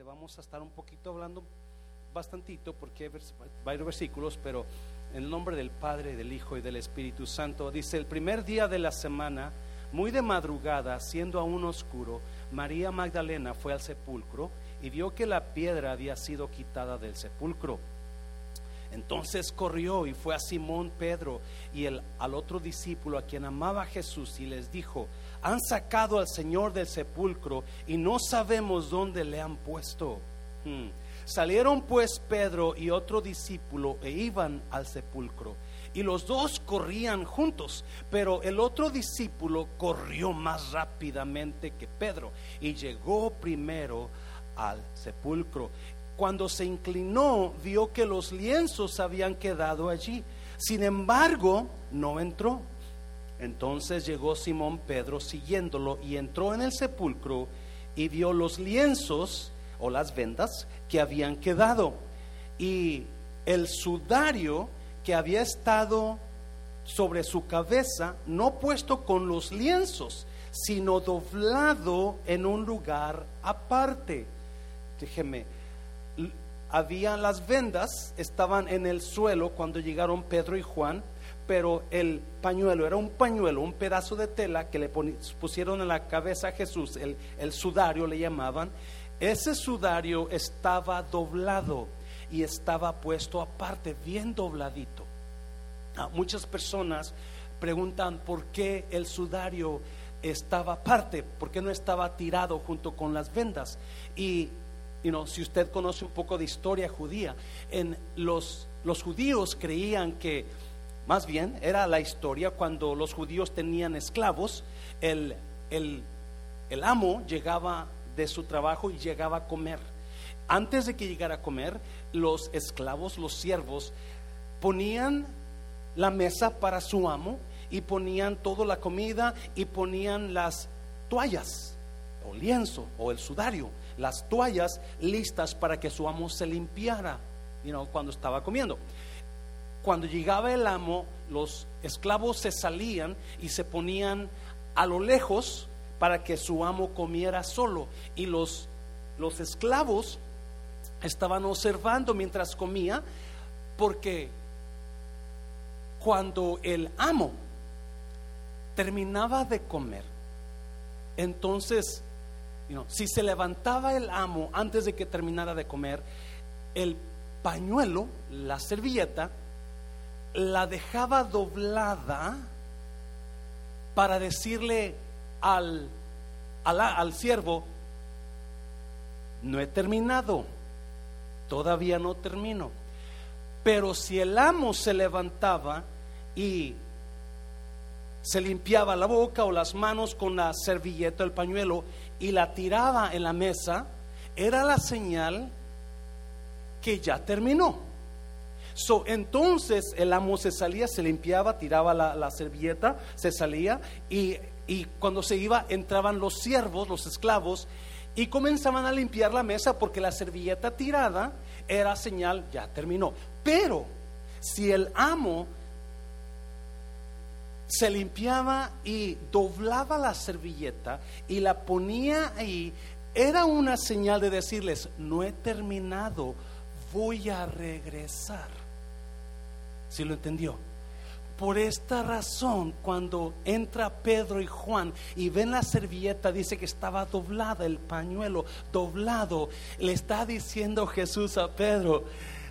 vamos a estar un poquito hablando bastantito porque hay varios versículos, pero en el nombre del Padre, del Hijo y del Espíritu Santo, dice, el primer día de la semana, muy de madrugada, siendo aún oscuro, María Magdalena fue al sepulcro y vio que la piedra había sido quitada del sepulcro. Entonces corrió y fue a Simón Pedro y el, al otro discípulo a quien amaba Jesús y les dijo, han sacado al Señor del sepulcro y no sabemos dónde le han puesto. Hmm. Salieron pues Pedro y otro discípulo e iban al sepulcro. Y los dos corrían juntos, pero el otro discípulo corrió más rápidamente que Pedro y llegó primero al sepulcro. Cuando se inclinó, vio que los lienzos habían quedado allí. Sin embargo, no entró. Entonces llegó Simón Pedro siguiéndolo y entró en el sepulcro y vio los lienzos o las vendas que habían quedado y el sudario que había estado sobre su cabeza, no puesto con los lienzos, sino doblado en un lugar aparte. Déjeme, había las vendas, estaban en el suelo cuando llegaron Pedro y Juan, pero el pañuelo era un pañuelo, un pedazo de tela que le pusieron en la cabeza a Jesús, el, sudario le llamaban. Ese sudario estaba doblado y estaba puesto aparte, bien dobladito. Ah, muchas personas preguntan por qué el sudario estaba aparte, por qué no estaba tirado junto con las vendas. Y si usted conoce un poco de historia judía, en los judíos creían que, más bien, era la historia cuando los judíos tenían esclavos, el, el, amo llegaba de su trabajo y llegaba a comer. Antes de que llegara a comer, los esclavos, los siervos, ponían la mesa para su amo y ponían toda la comida y ponían las toallas o lienzo o el sudario las toallas listas para que su amo se limpiara cuando estaba comiendo. Cuando llegaba el amo, los esclavos se salían y se ponían a lo lejos para que su amo comiera solo. Y los, los esclavos estaban observando mientras comía, porque cuando el amo terminaba de comer, entonces si se levantaba el amo antes de que terminara de comer, el pañuelo, la servilleta, la dejaba doblada para decirle al, al, al siervo, no he terminado, todavía no termino. Pero si el amo se levantaba y se limpiaba la boca o las manos con la servilleta, el pañuelo, y la tiraba en la mesa, era la señal que ya terminó. Entonces el amo se salía, se limpiaba, tiraba la, servilleta, se salía y, y cuando se iba entraban los siervos, los esclavos, y comenzaban a limpiar la mesa porque la servilleta tirada era señal, ya terminó. Pero si el amo se limpiaba y doblaba la servilleta y la ponía ahí, era una señal de decirles, no he terminado, voy a regresar. ¿Sí lo entendió? Por esta razón, cuando entra Pedro y Juan y ven la servilleta, dice que estaba doblada, el pañuelo doblado, le está diciendo Jesús a Pedro,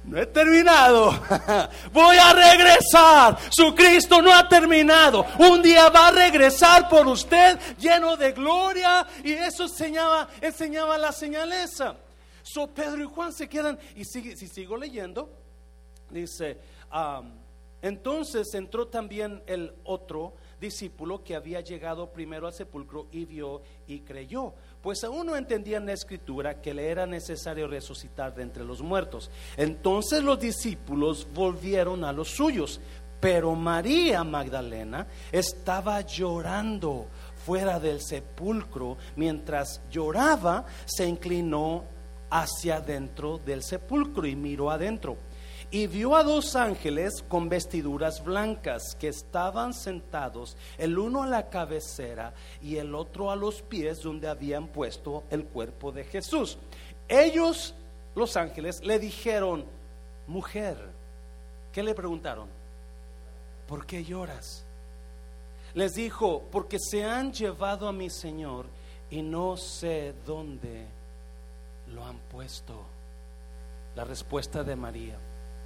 no he terminado. Voy a regresar. Su Cristo no ha terminado. Un día va a regresar por usted lleno de gloria. Y eso enseñaba, enseñaba la señaleza. So Pedro y Juan se quedan. Y si sigo leyendo, dice, entonces entró también el otro discípulo que había llegado primero al sepulcro y vio y creyó pues aún no entendían la escritura que le era necesario resucitar de entre los muertos. Entonces los discípulos volvieron a los suyos, pero María Magdalena estaba llorando fuera del sepulcro. Mientras lloraba, se inclinó hacia adentro del sepulcro y miró adentro y vio a dos ángeles con vestiduras blancas que estaban sentados, el uno a la cabecera y el otro a los pies donde habían puesto el cuerpo de Jesús. ellos, los ángeles, le dijeron, mujer, ¿qué le preguntaron? ¿Por qué lloras? Les dijo, porque se han llevado a mi Señor y no sé dónde lo han puesto. La respuesta de María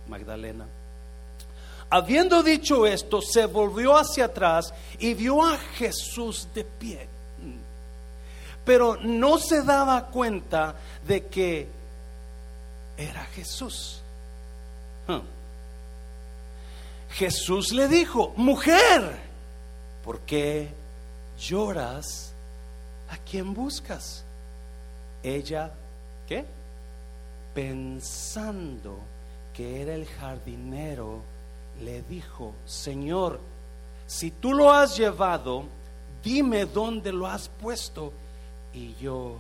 Magdalena. Habiendo dicho esto, se volvió hacia atrás y vio a Jesús de pie. Pero no se daba cuenta de que era Jesús. Jesús le dijo, mujer, ¿por qué lloras? ¿A quién buscas? Ella, ¿qué? Pensando que era el jardinero, le dijo, Señor, si tú lo has llevado, dime dónde lo has puesto y yo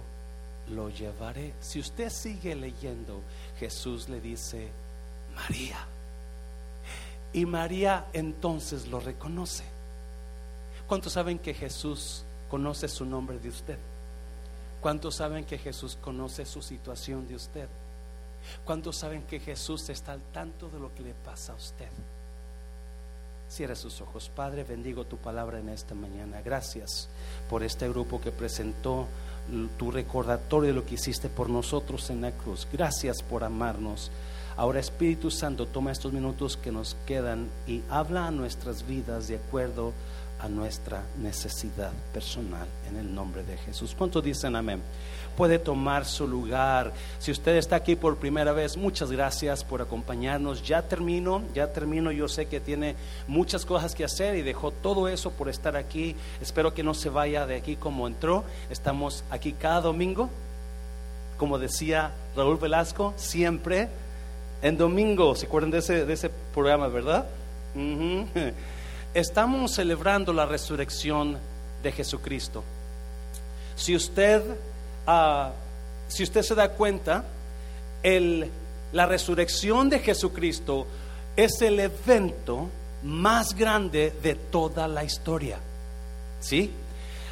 lo llevaré. Si usted sigue leyendo, Jesús le dice, María. Y María entonces lo reconoce. ¿Cuántos saben que Jesús conoce su nombre de usted? ¿Cuántos saben que Jesús conoce su situación de usted? ¿Cuántos saben que Jesús está al tanto de lo que le pasa a usted? Cierra sus ojos. Padre, bendigo tu palabra en esta mañana. Gracias por este grupo que presentó tu recordatorio de lo que hiciste por nosotros en la cruz. Gracias por amarnos. Ahora Espíritu Santo, toma estos minutos que nos quedan y habla a nuestras vidas de acuerdo a nuestra necesidad personal en el nombre de Jesús. ¿Cuántos dicen amén? Puede tomar su lugar. Si usted está aquí por primera vez, muchas gracias por acompañarnos. Ya termino, ya termino. Yo sé que tiene muchas cosas que hacer y dejó todo eso por estar aquí. Espero que no se vaya de aquí como entró. Estamos aquí cada domingo, como decía Raúl Velasco, siempre en domingo. ¿Se acuerdan de ese, de ese programa, verdad? Estamos celebrando la resurrección de Jesucristo. Si usted Si usted se da cuenta, el, la resurrección de Jesucristo es el evento más grande de toda la historia. ¿Sí?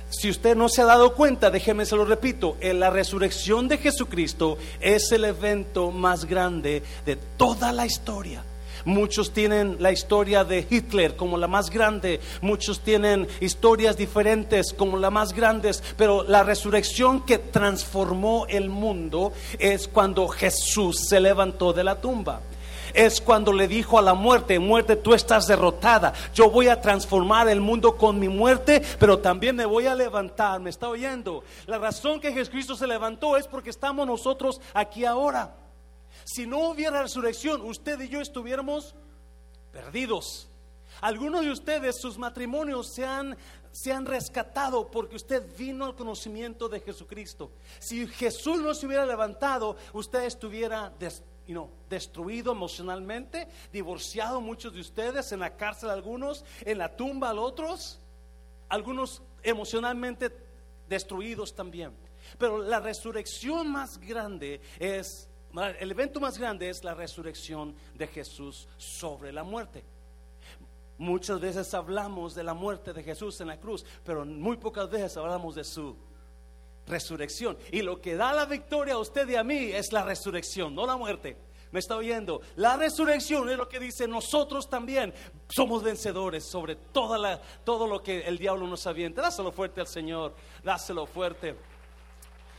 Si usted no se ha dado cuenta, déjeme se lo repito, la resurrección de Jesucristo es el evento más grande de toda la historia. Muchos tienen la historia de Hitler como la más grande, muchos tienen historias diferentes como la más grandes, pero la resurrección que transformó el mundo es cuando Jesús se levantó de la tumba. Es cuando le dijo a la muerte, muerte, tú estás derrotada, yo voy a transformar el mundo con mi muerte, pero también me voy a levantar, me está oyendo. La razón que Jesucristo se levantó es porque estamos nosotros aquí ahora. Si no hubiera resurrección, usted y yo estuviéramos perdidos. Algunos de ustedes, sus matrimonios se han, se han rescatado porque usted vino al conocimiento de Jesucristo. Si Jesús no se hubiera levantado, usted estuviera destruido emocionalmente, divorciado muchos de ustedes, en la cárcel algunos, en la tumba otros, algunos emocionalmente destruidos también. Pero la resurrección más grande es el evento más grande es la resurrección de Jesús sobre la muerte. Muchas veces hablamos de la muerte de Jesús en la cruz, pero muy pocas veces hablamos de su resurrección. Y lo que da la victoria a usted y a mí es la resurrección, no la muerte. ¿Me está oyendo? La resurrección es lo que dice nosotros también somos vencedores sobre toda la, todo lo que el diablo nos avienta. Dáselo fuerte al Señor, dáselo fuerte.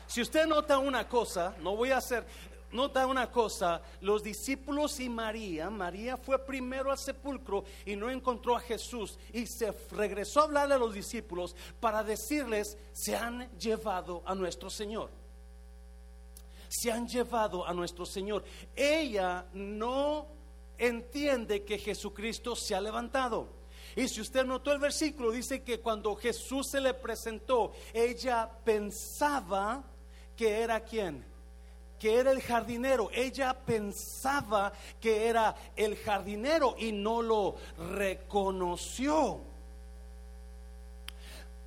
Si usted nota una cosa, no voy a hacer, Nota una cosa, los discípulos y María, María fue primero al sepulcro y no encontró a Jesús y se regresó a hablarle a los discípulos para decirles, se han llevado a nuestro Señor. Se han llevado a nuestro Señor. Ella no entiende que Jesucristo se ha levantado. Y si usted notó el versículo, dice que cuando Jesús se le presentó, ella pensaba que era quien que era el jardinero. Ella pensaba que era el jardinero y no lo reconoció.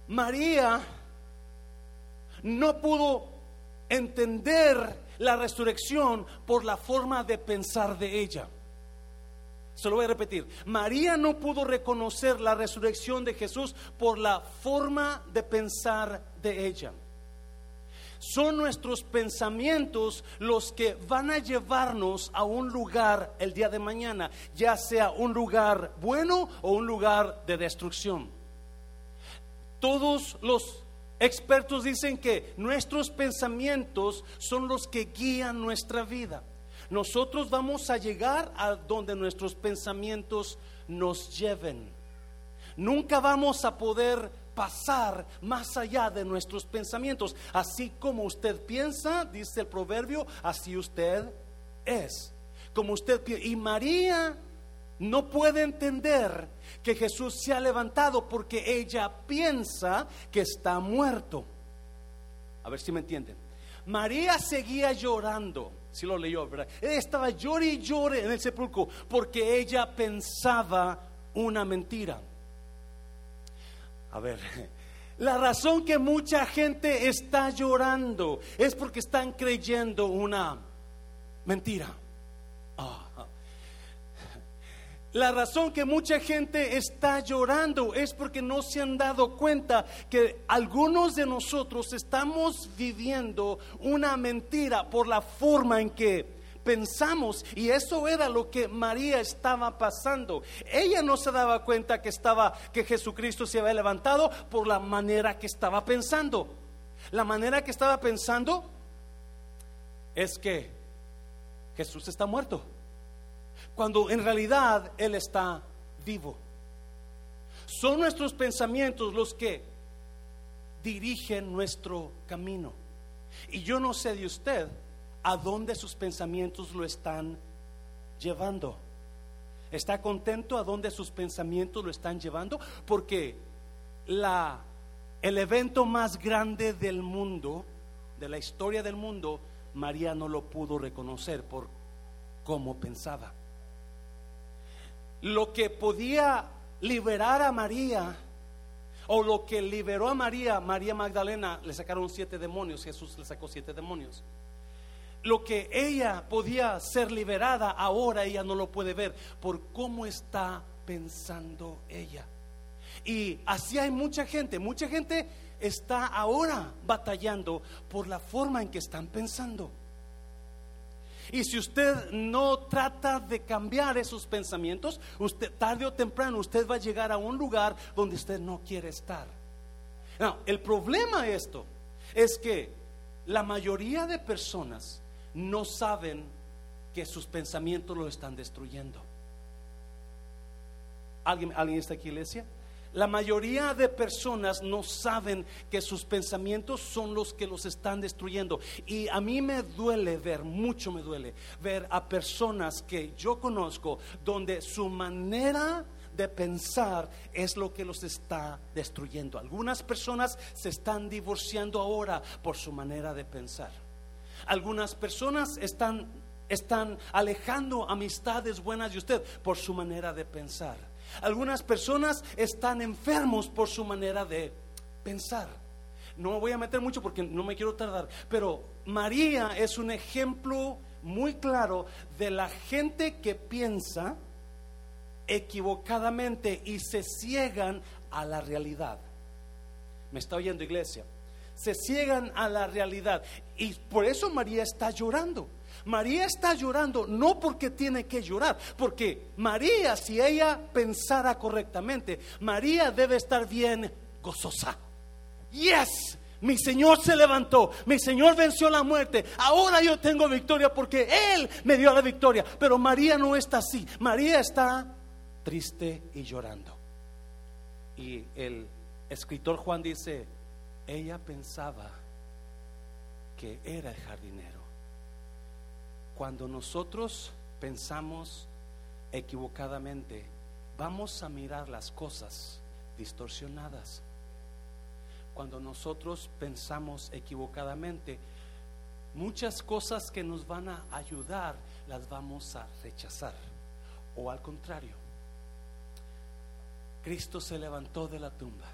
María no pudo entender la resurrección por la forma de pensar de ella. Se lo voy a repetir. María no pudo reconocer la resurrección de Jesús por la forma de pensar de ella. Son nuestros pensamientos los que van a llevarnos a un lugar el día de mañana, ya sea un lugar bueno o un lugar de destrucción. Todos los expertos dicen que nuestros pensamientos son los que guían nuestra vida. Nosotros vamos a llegar a donde nuestros pensamientos nos lleven. Nunca vamos a poder pasar más allá de nuestros pensamientos. Así como usted piensa, dice el proverbio, así usted es. Como usted Y María no puede entender que Jesús se ha levantado porque ella piensa que está muerto. A ver si me entienden. María seguía llorando. Si lo leyó, ¿verdad? Estaba llore y llore en el sepulcro porque ella pensaba una mentira. A ver, la razón que mucha gente está llorando es porque están creyendo una mentira. La razón que mucha gente está llorando es porque no se han dado cuenta que algunos de nosotros estamos viviendo una mentira por la forma en que pensamos y eso era lo que María estaba pasando. Ella no se daba cuenta que estaba que Jesucristo se había levantado por la manera que estaba pensando. La manera que estaba pensando es que Jesús está muerto. Cuando en realidad él está vivo. Son nuestros pensamientos los que dirigen nuestro camino. Y yo no sé de usted, a dónde sus pensamientos lo están llevando. ¿Está contento a dónde sus pensamientos lo están llevando? Porque la, el evento más grande del mundo, de la historia del mundo, María no lo pudo reconocer por cómo pensaba. Lo que podía liberar a María, o lo que liberó a María, María Magdalena, le sacaron siete demonios, Jesús le sacó siete demonios lo que ella podía ser liberada, ahora ella no lo puede ver por cómo está pensando ella. Y así hay mucha gente, mucha gente está ahora batallando por la forma en que están pensando. Y si usted no trata de cambiar esos pensamientos, usted tarde o temprano usted va a llegar a un lugar donde usted no quiere estar. el problema esto es que la mayoría de personas no saben que sus pensamientos lo están destruyendo. ¿Alguien, ¿Alguien está aquí, iglesia? La mayoría de personas no saben que sus pensamientos son los que los están destruyendo. Y a mí me duele ver, mucho me duele, ver a personas que yo conozco donde su manera de pensar es lo que los está destruyendo. Algunas personas se están divorciando ahora por su manera de pensar. Algunas personas están, están alejando amistades buenas de usted por su manera de pensar. Algunas personas están enfermos por su manera de pensar. No voy a meter mucho porque no me quiero tardar, pero María es un ejemplo muy claro de la gente que piensa equivocadamente y se ciegan a la realidad. ¿Me está oyendo iglesia? se ciegan a la realidad. Y por eso María está llorando. María está llorando no porque tiene que llorar, porque María, si ella pensara correctamente, María debe estar bien gozosa. Yes, mi Señor se levantó, mi Señor venció la muerte, ahora yo tengo victoria porque Él me dio la victoria. Pero María no está así, María está triste y llorando. Y el escritor Juan dice, ella pensaba que era el jardinero. Cuando nosotros pensamos equivocadamente, vamos a mirar las cosas distorsionadas. Cuando nosotros pensamos equivocadamente, muchas cosas que nos van a ayudar las vamos a rechazar. O al contrario, Cristo se levantó de la tumba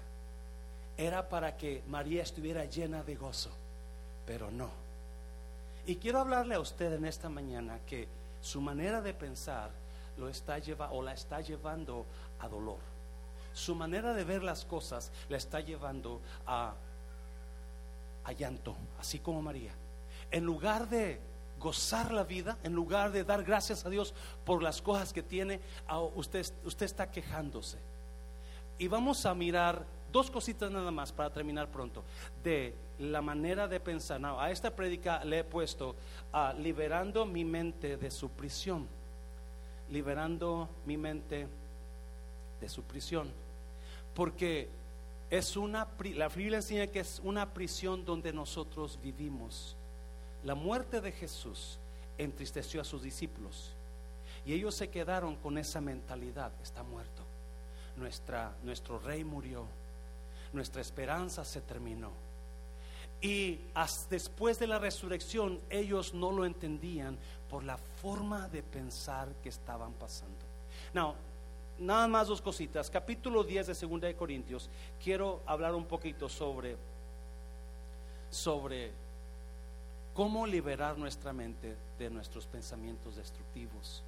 era para que María estuviera llena de gozo, pero no. Y quiero hablarle a usted en esta mañana que su manera de pensar lo está lleva, o la está llevando a dolor. Su manera de ver las cosas la está llevando a a llanto, así como María. En lugar de gozar la vida, en lugar de dar gracias a Dios por las cosas que tiene, usted, usted está quejándose. Y vamos a mirar dos cositas nada más para terminar pronto, de la manera de pensar. a esta prédica le he puesto a liberando mi mente de su prisión, liberando mi mente de su prisión, porque es una, la Biblia enseña que es una prisión donde nosotros vivimos. La muerte de Jesús entristeció a sus discípulos y ellos se quedaron con esa mentalidad, está muerto. Nuestra, nuestro rey murió, nuestra esperanza se terminó. Y después de la resurrección ellos no lo entendían por la forma de pensar que estaban pasando. Now, nada más dos cositas. Capítulo 10 de Segunda de Corintios. Quiero hablar un poquito sobre sobre cómo liberar nuestra mente de nuestros pensamientos destructivos.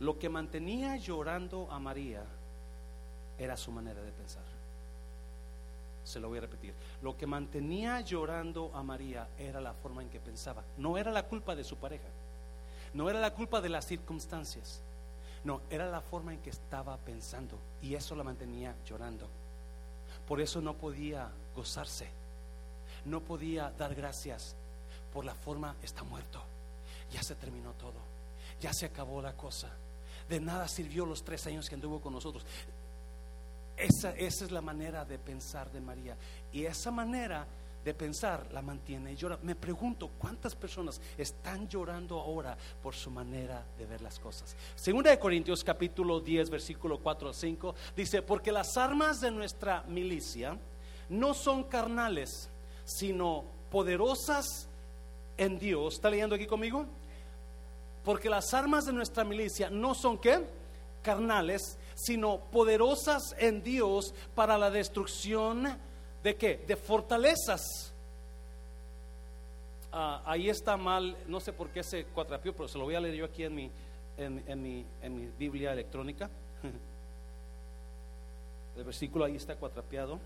Lo que mantenía llorando a María era su manera de pensar. Se lo voy a repetir. Lo que mantenía llorando a María era la forma en que pensaba. No era la culpa de su pareja. No era la culpa de las circunstancias. No, era la forma en que estaba pensando. Y eso la mantenía llorando. Por eso no podía gozarse no podía dar gracias por la forma, está muerto. Ya se terminó todo. Ya se acabó la cosa. De nada sirvió los tres años que anduvo con nosotros. Esa, esa es la manera de pensar de María. Y esa manera de pensar la mantiene llora. Me pregunto cuántas personas están llorando ahora por su manera de ver las cosas. Segunda de Corintios capítulo 10 versículo 4 a 5 dice, porque las armas de nuestra milicia no son carnales sino poderosas en Dios. ¿Está leyendo aquí conmigo? Porque las armas de nuestra milicia no son qué? Carnales, sino poderosas en Dios para la destrucción de qué? De fortalezas. Ah, ahí está mal, no sé por qué se cuatrapió, pero se lo voy a leer yo aquí en mi, en, mi, en mi Biblia electrónica. El versículo ahí está cuatrapeado.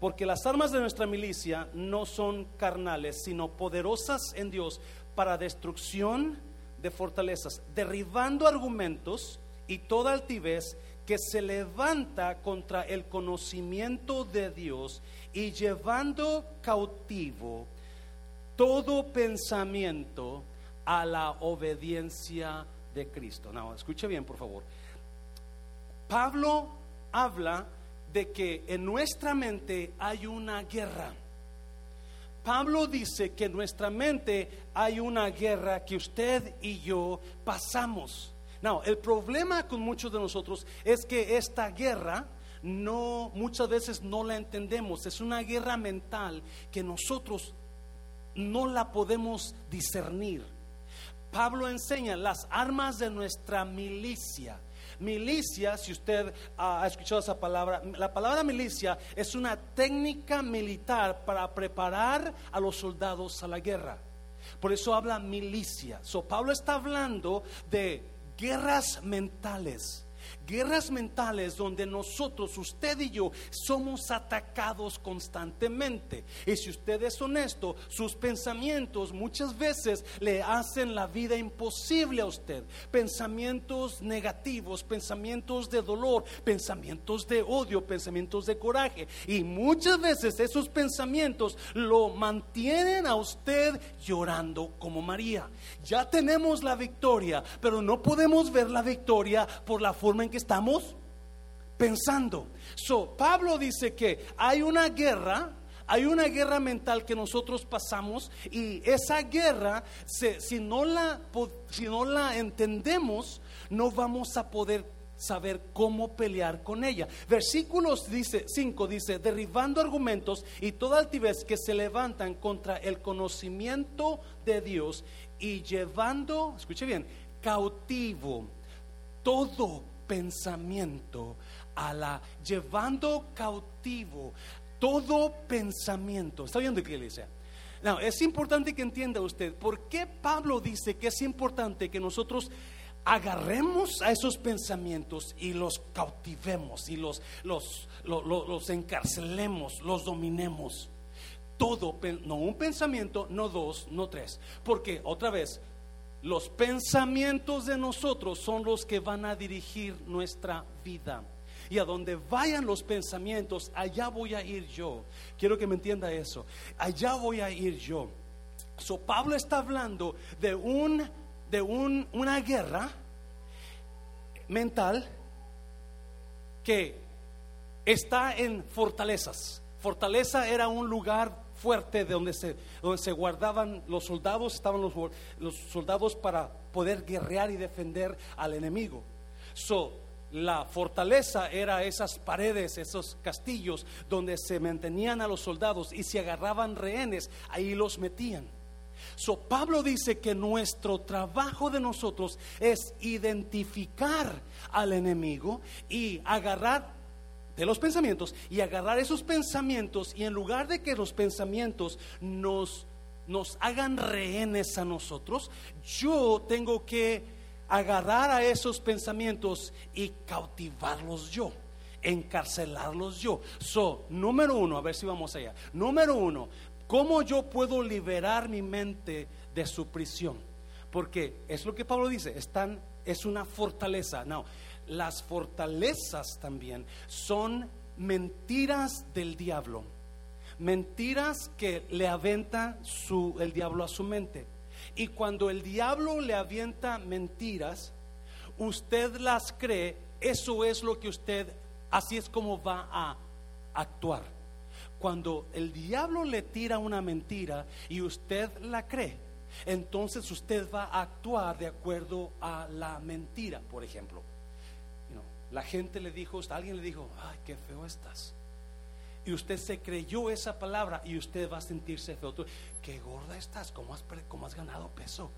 Porque las armas de nuestra milicia no son carnales, sino poderosas en Dios para destrucción de fortalezas, derribando argumentos y toda altivez que se levanta contra el conocimiento de Dios y llevando cautivo todo pensamiento a la obediencia de Cristo. No, escuche bien, por favor. Pablo habla de que en nuestra mente hay una guerra. Pablo dice que en nuestra mente hay una guerra que usted y yo pasamos. No, el problema con muchos de nosotros es que esta guerra no muchas veces no la entendemos, es una guerra mental que nosotros no la podemos discernir. Pablo enseña las armas de nuestra milicia Milicia, si usted ha escuchado esa palabra, la palabra milicia es una técnica militar para preparar a los soldados a la guerra. Por eso habla milicia. So, Pablo está hablando de guerras mentales guerras mentales donde nosotros, usted y yo, somos atacados constantemente. Y si usted es honesto, sus pensamientos muchas veces le hacen la vida imposible a usted. Pensamientos negativos, pensamientos de dolor, pensamientos de odio, pensamientos de coraje. Y muchas veces esos pensamientos lo mantienen a usted llorando como María. Ya tenemos la victoria, pero no podemos ver la victoria por la forma en que estamos pensando. So, Pablo dice que hay una guerra, hay una guerra mental que nosotros pasamos y esa guerra, si, no la, si no la entendemos, no vamos a poder saber cómo pelear con ella. Versículos dice 5 dice, derribando argumentos y toda altivez que se levantan contra el conocimiento de Dios y llevando, escuche bien, cautivo todo pensamiento a la llevando cautivo todo pensamiento. ¿Está qué iglesia? No, es importante que entienda usted por qué Pablo dice que es importante que nosotros agarremos a esos pensamientos y los cautivemos y los, los, los, los encarcelemos, los dominemos. Todo, no un pensamiento, no dos, no tres. Porque otra vez, los pensamientos de nosotros son los que van a dirigir nuestra vida. Y a donde vayan los pensamientos, allá voy a ir yo. Quiero que me entienda eso. Allá voy a ir yo. So, Pablo está hablando de un de un, una guerra mental que está en fortalezas. Fortaleza era un lugar fuerte de donde se, donde se guardaban los soldados, estaban los, soldados para poder guerrear y defender al enemigo. So, la fortaleza era esas paredes, esos castillos donde se mantenían a los soldados y si agarraban rehenes, ahí los metían. So, Pablo dice que nuestro trabajo de nosotros es identificar al enemigo y agarrar de los pensamientos y agarrar esos pensamientos y en lugar de que los pensamientos nos, nos hagan rehenes a nosotros, yo tengo que agarrar a esos pensamientos y cautivarlos yo encarcelarlos yo. So, número uno, a ver si vamos allá. Número uno, ¿Cómo yo puedo liberar mi mente de su prisión? Porque es lo que Pablo dice, están, es una fortaleza. No, las fortalezas también son mentiras del diablo. Mentiras que le avienta su, el diablo a su mente. Y cuando el diablo le avienta mentiras, usted las cree, eso es lo que usted, así es como va a actuar cuando el diablo le tira una mentira y usted la cree, entonces usted va a actuar de acuerdo a la mentira, por ejemplo. la gente le dijo, alguien le dijo, ay, qué feo estás. Y usted se creyó esa palabra y usted va a sentirse feo. Qué gorda estás, ¿cómo has, cómo has ganado peso?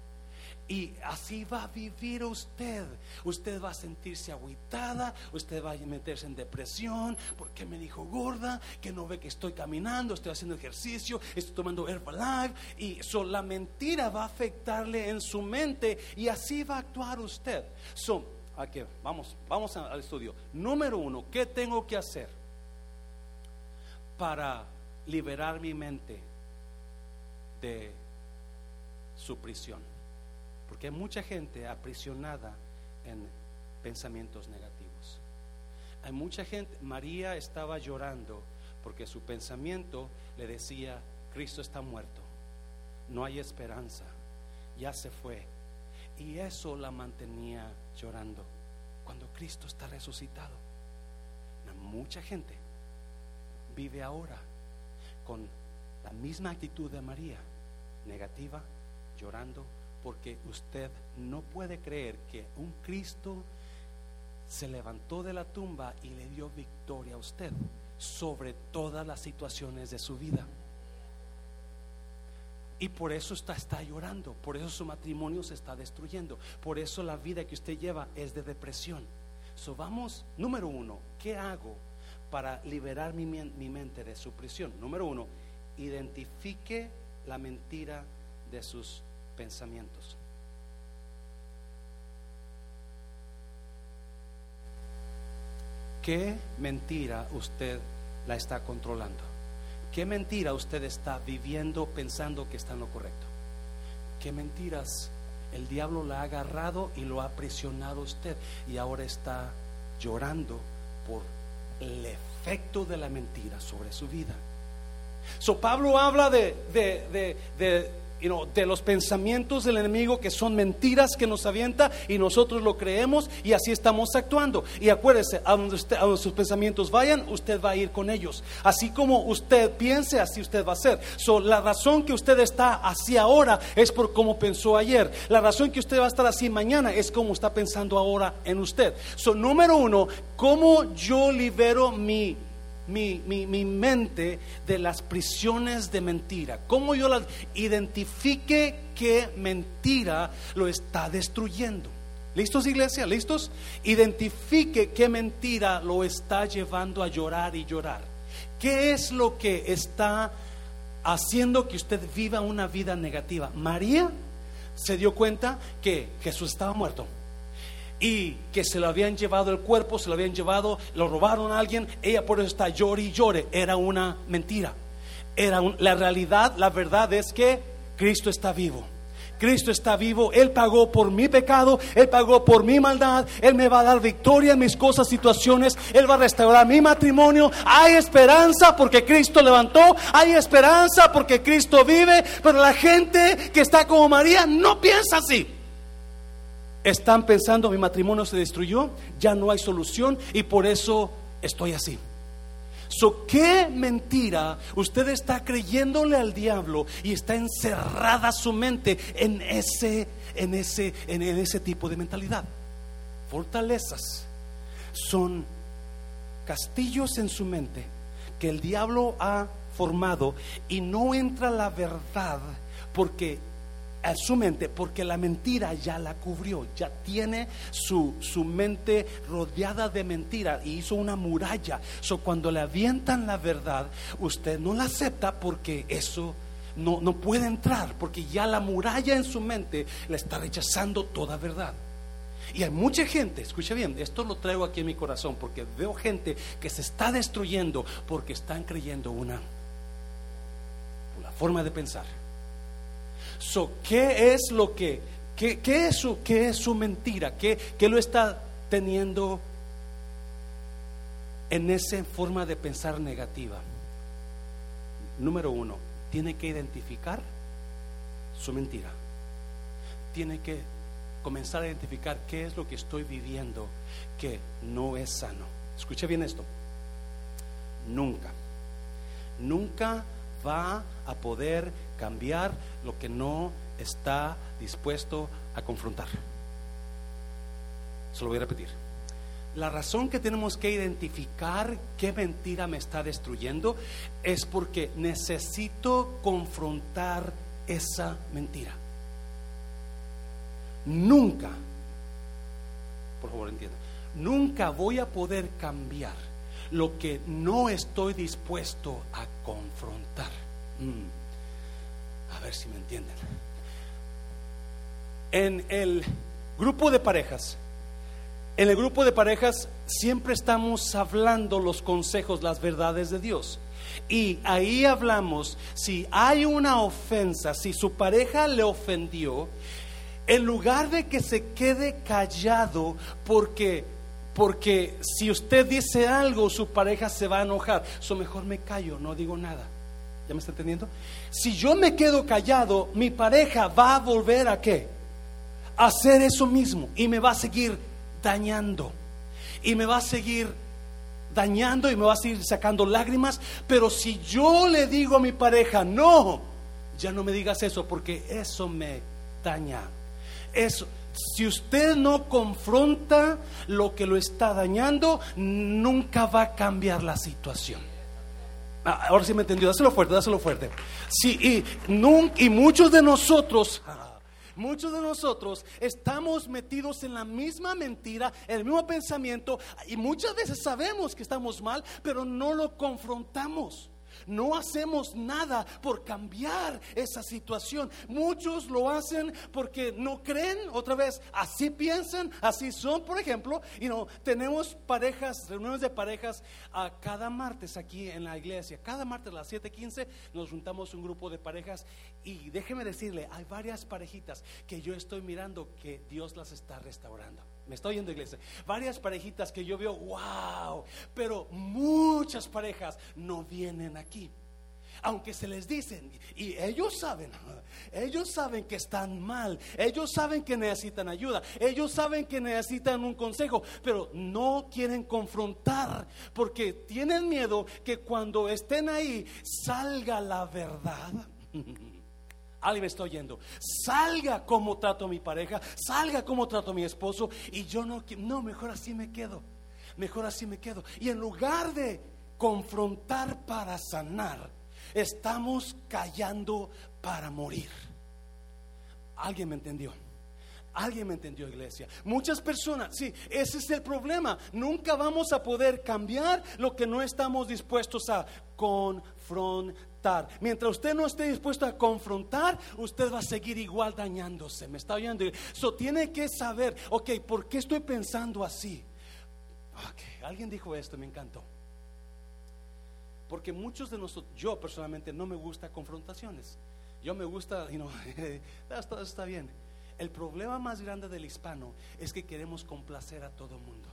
Y así va a vivir usted. Usted va a sentirse agüitada, usted va a meterse en depresión, porque me dijo gorda, que no ve que estoy caminando, estoy haciendo ejercicio, estoy tomando Herbalife. Y la mentira va a afectarle en su mente y así va a actuar usted. So, aquí, vamos, vamos al estudio. Número uno, ¿qué tengo que hacer para liberar mi mente de su prisión? Porque hay mucha gente aprisionada en pensamientos negativos. Hay mucha gente, María estaba llorando porque su pensamiento le decía, Cristo está muerto, no hay esperanza, ya se fue. Y eso la mantenía llorando cuando Cristo está resucitado. Mucha gente vive ahora con la misma actitud de María, negativa, llorando, porque usted no puede creer que un Cristo se levantó de la tumba y le dio victoria a usted sobre todas las situaciones de su vida. Y por eso está, está llorando, por eso su matrimonio se está destruyendo, por eso la vida que usted lleva es de depresión. So vamos, número uno, ¿qué hago para liberar mi, mi mente de su prisión? Número uno, identifique la mentira de sus pensamientos. ¿Qué mentira usted la está controlando? ¿Qué mentira usted está viviendo pensando que está en lo correcto? ¿Qué mentiras el diablo la ha agarrado y lo ha presionado usted y ahora está llorando por el efecto de la mentira sobre su vida? So Pablo habla de, de de los pensamientos del enemigo que son mentiras que nos avienta y nosotros lo creemos y así estamos actuando. Y acuérdese, a donde, sus pensamientos vayan, usted va a ir con ellos. Así como usted piense, así usted va a ser. So, la razón que usted está así ahora es por cómo pensó ayer. La razón que usted va a estar así mañana es como está pensando ahora en usted. So, número uno, ¿cómo yo libero mi mi, mi, mente de las prisiones de mentira. Cómo yo las identifique qué mentira lo está destruyendo. ¿Listos, iglesia? ¿Listos? Identifique qué mentira lo está llevando a llorar y llorar. ¿Qué es lo que está haciendo que usted viva una vida negativa? María se dio cuenta que Jesús estaba muerto y que se lo habían llevado el cuerpo, se lo habían llevado, lo robaron a alguien, ella por eso está llore y llore. Era una mentira. Era la realidad, la verdad es que Cristo está vivo. Cristo está vivo, Él pagó por mi pecado, Él pagó por mi maldad, Él me va a dar victoria en mis cosas, situaciones, Él va a restaurar mi matrimonio. Hay esperanza porque Cristo levantó, hay esperanza porque Cristo vive, pero la gente que está como María no piensa así. Están pensando, mi matrimonio se destruyó, ya no hay solución y por eso estoy así. So, ¿Qué mentira usted está creyéndole al diablo y está encerrada su mente en ese, en ese, en, ese tipo de mentalidad? Fortalezas son castillos en su mente que el diablo ha formado y no entra la verdad porque a su mente porque la mentira ya la cubrió, ya tiene su, su mente rodeada de mentira y hizo una muralla. So, cuando le avientan la verdad, usted no la acepta porque eso no, no puede entrar, porque ya la muralla en su mente le está rechazando toda verdad. Y hay mucha gente, escucha bien, esto lo traigo aquí en mi corazón porque veo gente que se está destruyendo porque están creyendo una, una forma de pensar So, ¿qué es lo que, qué, es, su, qué es su mentira? ¿Qué, ¿Qué lo está teniendo en esa forma de pensar negativa? Número uno, tiene que identificar su mentira. Tiene que comenzar a identificar qué es lo que estoy viviendo que no es sano. Escuche bien esto. Nunca, nunca va a poder cambiar lo que no está dispuesto a confrontar. Se lo voy a repetir. La razón que tenemos que identificar qué mentira me está destruyendo es porque necesito confrontar esa mentira. Nunca, por favor entienda, nunca voy a poder cambiar lo que no estoy dispuesto a confrontar. Mm. A ver si me entienden. En el grupo de parejas, en el grupo de parejas siempre estamos hablando los consejos, las verdades de Dios. Y ahí hablamos, si hay una ofensa, si su pareja le ofendió, en lugar de que se quede callado porque porque si usted dice algo su pareja se va a enojar, so mejor me callo, no digo nada. ¿Ya me está entendiendo? Si yo me quedo callado, mi pareja va a volver a qué? A hacer eso mismo y me va a seguir dañando. Y me va a seguir dañando y me va a seguir sacando lágrimas. Pero si yo le digo a mi pareja, no, ya no me digas eso porque eso me daña. Eso. Si usted no confronta lo que lo está dañando, nunca va a cambiar la situación. Ah, ahora sí me entendió, dáselo fuerte, dáselo fuerte. Sí, y, y muchos de nosotros, muchos de nosotros estamos metidos en la misma mentira, en el mismo pensamiento, y muchas veces sabemos que estamos mal, pero no lo confrontamos. No hacemos nada por cambiar esa situación. Muchos lo hacen porque no creen, otra vez, así piensan, así son. Por ejemplo, y no tenemos parejas, reuniones de parejas a cada martes aquí en la iglesia. Cada martes a las 7:15 nos juntamos un grupo de parejas y déjeme decirle, hay varias parejitas que yo estoy mirando que Dios las está restaurando. Estoy yendo iglesia. Varias parejitas que yo veo, wow, pero muchas parejas no vienen aquí. Aunque se les dicen, y ellos saben, ellos saben que están mal, ellos saben que necesitan ayuda, ellos saben que necesitan un consejo, pero no quieren confrontar porque tienen miedo que cuando estén ahí salga la verdad. Alguien me está oyendo. Salga como trato a mi pareja, salga como trato a mi esposo. Y yo no, no, mejor así me quedo. Mejor así me quedo. Y en lugar de confrontar para sanar, estamos callando para morir. Alguien me entendió. Alguien me entendió, iglesia. Muchas personas, sí, ese es el problema. Nunca vamos a poder cambiar lo que no estamos dispuestos a confrontar mientras usted no esté dispuesto a confrontar, usted va a seguir igual dañándose. ¿Me está oyendo? Eso tiene que saber, ok, ¿por qué estoy pensando así? Okay, alguien dijo esto, me encantó. Porque muchos de nosotros, yo personalmente no me gusta confrontaciones. Yo me gusta, y no, esto está bien. El problema más grande del hispano es que queremos complacer a todo mundo.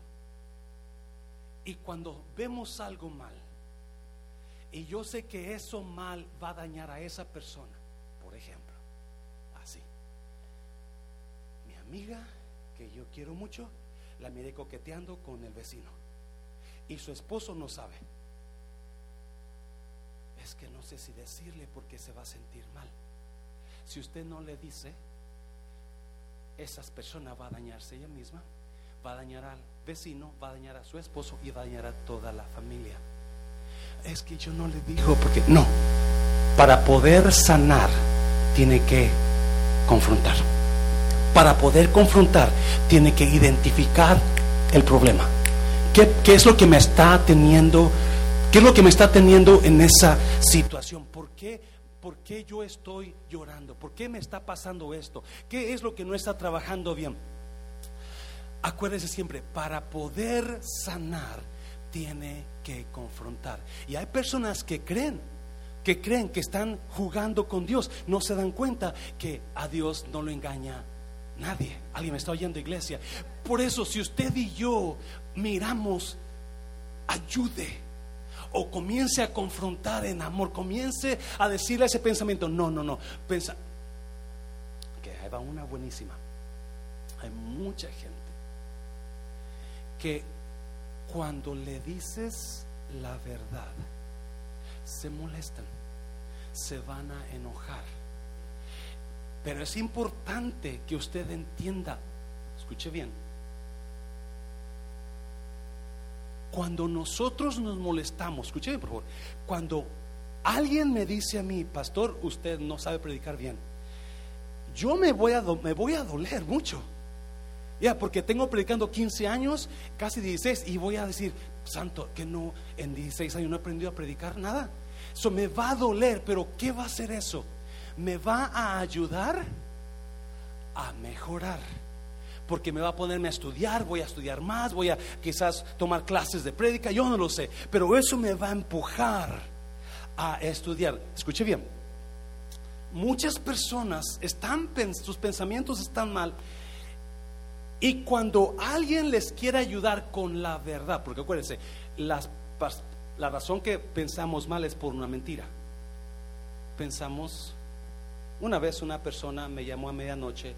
Y cuando vemos algo mal, y yo sé que eso mal va a dañar a esa persona, por ejemplo, así. Mi amiga, que yo quiero mucho, la miré coqueteando con el vecino. Y su esposo no sabe. Es que no sé si decirle porque se va a sentir mal. Si usted no le dice, esas personas va a dañarse ella misma, va a dañar al vecino, va a dañar a su esposo y va a dañar a toda la familia. Es que yo no le digo porque no. Para poder sanar tiene que confrontar. Para poder confrontar tiene que identificar el problema. ¿Qué, qué es lo que me está teniendo? ¿Qué es lo que me está teniendo en esa situación? ¿Por qué ¿Por qué yo estoy llorando? ¿Por qué me está pasando esto? ¿Qué es lo que no está trabajando bien? Acuérdese siempre, para poder sanar tiene que confrontar. Y hay personas que creen, que creen que están jugando con Dios, no se dan cuenta que a Dios no lo engaña nadie. Alguien me está oyendo, iglesia. Por eso, si usted y yo miramos, ayude o comience a confrontar en amor, comience a decirle ese pensamiento, no, no, no, pensa, que ahí va una buenísima. Hay mucha gente que cuando le dices la verdad, se molestan, se van a enojar. Pero es importante que usted entienda, escuche bien, Cuando nosotros nos molestamos, escúcheme por favor, cuando alguien me dice a mí, pastor, usted no sabe predicar bien, yo me voy a, me voy a doler mucho. Ya, porque tengo predicando 15 años, casi 16, y voy a decir, santo, que no, en 16 años no he aprendido a predicar nada. Eso me va a doler, pero ¿qué va a hacer eso? Me va a ayudar a mejorar porque me va a ponerme a estudiar, voy a estudiar más, voy a quizás tomar clases de prédica, yo no lo sé, pero eso me va a empujar a estudiar. Escuche bien, muchas personas están, sus pensamientos están mal y cuando alguien les quiere ayudar con la verdad, porque acuérdense, la razón que pensamos mal es por una mentira. Pensamos, una vez una persona me llamó a medianoche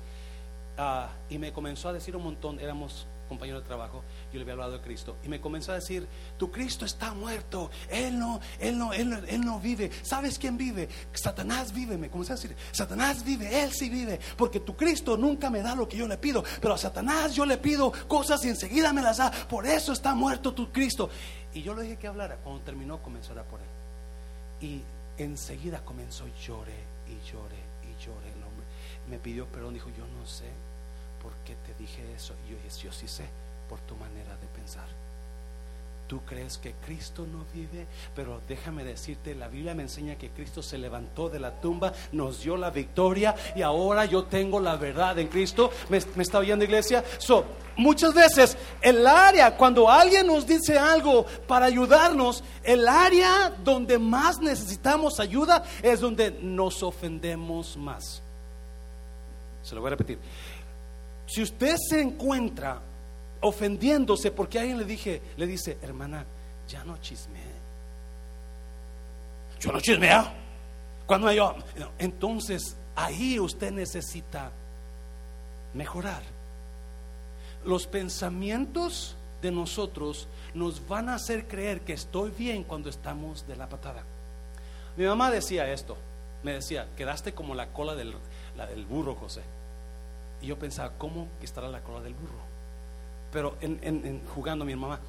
Ah, y me comenzó a decir un montón, éramos compañeros de trabajo, yo le había hablado de Cristo, y me comenzó a decir, tu Cristo está muerto, Él no, Él no, Él, no vive, ¿sabes quién vive? Satanás vive, me comenzó a decir, Satanás vive, Él sí vive, porque tu Cristo nunca me da lo que yo le pido, pero a Satanás yo le pido cosas y enseguida me las da, por eso está muerto tu Cristo. Y yo le dije que hablara, cuando terminó comenzó a orar por Él. Y enseguida comenzó, llore y llore y llore el hombre. Me pidió perdón, dijo, yo no sé ¿por qué dije eso? Y yo yo sí sé, por tu manera de pensar. Tú crees que Cristo no vive, pero déjame decirte, la Biblia me enseña que Cristo se levantó de la tumba, nos dio la victoria y ahora yo tengo la verdad en Cristo. ¿Me, está oyendo iglesia? So, muchas veces el área, cuando alguien nos dice algo para ayudarnos, el área donde más necesitamos ayuda es donde nos ofendemos más. Se lo voy a repetir. Si usted se encuentra ofendiéndose porque alguien le dije, le dice, hermana, ya no chisme. Yo no chismeo. Cuando yo, entonces ahí usted necesita mejorar. Los pensamientos de nosotros nos van a hacer creer que estoy bien cuando estamos de la patada. Mi mamá decía esto, me decía, quedaste como la cola del, del burro, José. Y yo pensaba, ¿cómo estará la cola del burro? Pero en, jugando mi mamá.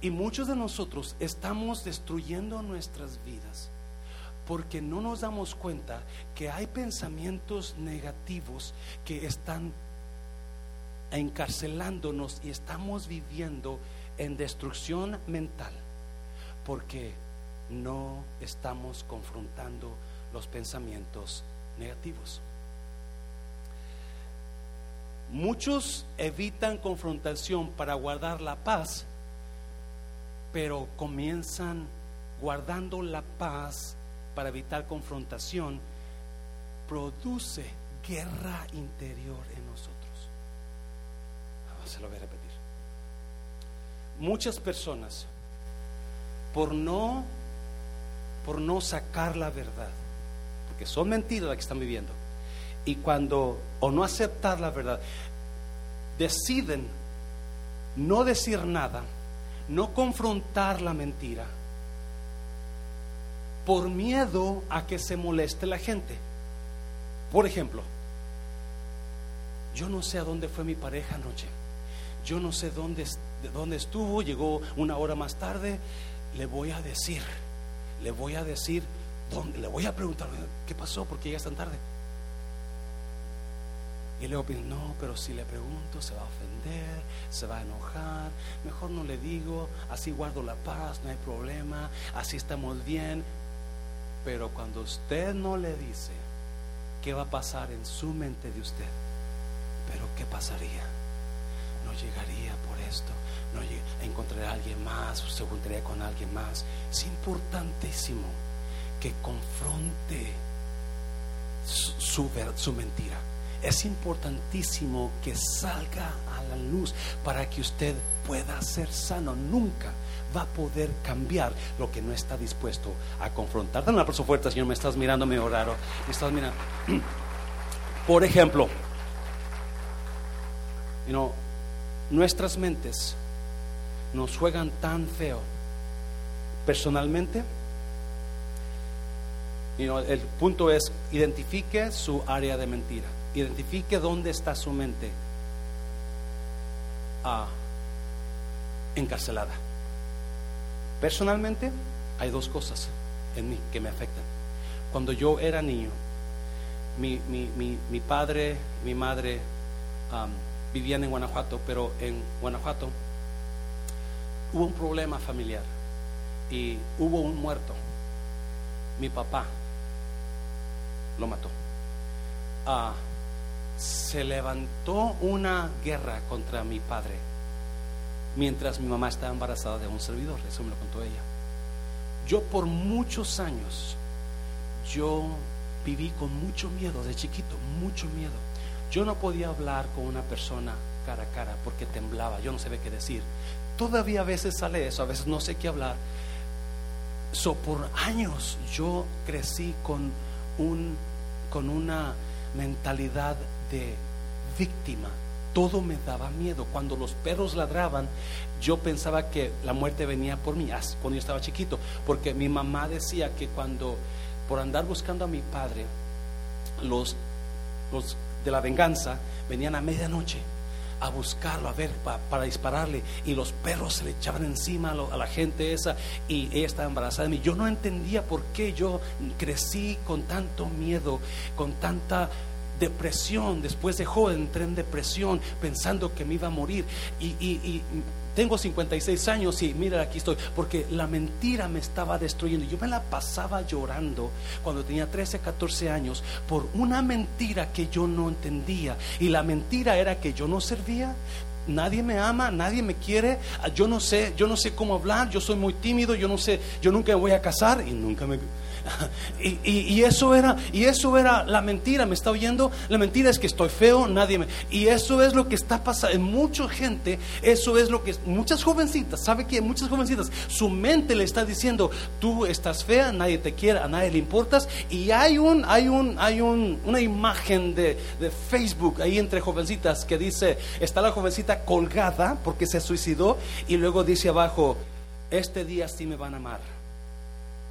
Y muchos de nosotros estamos destruyendo nuestras vidas porque no nos damos cuenta que hay pensamientos negativos que están encarcelándonos y estamos viviendo en destrucción mental. Porque no estamos confrontando los pensamientos negativos. Muchos evitan confrontación para guardar la paz, pero comienzan guardando la paz para evitar confrontación, produce guerra interior en nosotros. Se lo voy a repetir. Muchas personas, por no, por no sacar la verdad, porque son mentiras las que están viviendo, y cuando, o no aceptar la verdad, deciden no decir nada, no confrontar la mentira, por miedo a que se moleste la gente. Por ejemplo, yo no sé a dónde fue mi pareja anoche, yo no sé dónde, dónde estuvo, llegó una hora más tarde, le voy a decir, le voy a decir, dónde, le voy a preguntar, ¿qué pasó? ¿Por qué llegas tan tarde? Y luego pienso, no, pero si le pregunto se va a ofender, se va a enojar, mejor no le digo, así guardo la paz, no hay problema, así estamos bien. Pero cuando usted no le dice qué va a pasar en su mente de usted, pero qué pasaría, no llegaría por esto, no encontraría a alguien más, se juntaría con alguien más. Es importantísimo que confronte su, su, su mentira es importantísimo que salga a la luz para que usted pueda ser sano. Nunca va a poder cambiar lo que no está dispuesto a confrontar. Dame un aplauso fuerte, Señor. Me estás mirando medio raro. Me estás mirando. Por ejemplo, nuestras mentes nos juegan tan feo. Personalmente, el punto es identifique su área de mentira identifique dónde está su mente ah, encarcelada. Personalmente, hay dos cosas en mí que me afectan. Cuando yo era niño, mi, mi, padre mi madre vivían en Guanajuato, pero en Guanajuato hubo un problema familiar y hubo un muerto. Mi papá lo mató. Ah, se levantó una guerra contra mi padre mientras mi mamá estaba embarazada de un servidor, eso me lo contó ella. Yo por muchos años, yo viví con mucho miedo de chiquito, mucho miedo. Yo no podía hablar con una persona cara a cara porque temblaba, yo no sabía qué decir. Todavía a veces sale eso, a veces no sé qué hablar. So, por años yo crecí con, un, con una mentalidad de víctima. Todo me daba miedo. Cuando los perros ladraban, yo pensaba que la muerte venía por mí, cuando yo estaba chiquito, porque mi mamá decía que cuando, por andar buscando a mi padre, los, los de la venganza venían a medianoche a buscarlo, a ver, para dispararle. Y los perros se le echaban encima a, la gente esa y ella estaba embarazada de mí. Yo no entendía por qué yo crecí con tanto miedo, con tanta depresión, después de joven entré en depresión pensando que me iba a morir y, tengo 56 años y mira aquí estoy, porque la mentira me estaba destruyendo. Yo me la pasaba llorando cuando tenía 13, 14 años por una mentira que yo no entendía. Y la mentira era que yo no servía, nadie me ama, nadie me quiere, yo no sé, yo no sé cómo hablar, yo soy muy tímido, yo no sé, yo nunca me voy a casar y nunca me y, eso era, y eso era la mentira, ¿me está oyendo? La mentira es que estoy feo, nadie me... Y eso es lo que está pasando en mucha gente, eso es lo que... Muchas jovencitas, ¿sabe que Muchas jovencitas, su mente le está diciendo, tú estás fea, nadie te quiere, a nadie le importas. Y hay un, hay un, hay un, una imagen de, de Facebook ahí entre jovencitas que dice, está la jovencita colgada porque se suicidó y luego dice abajo, este día sí me van a amar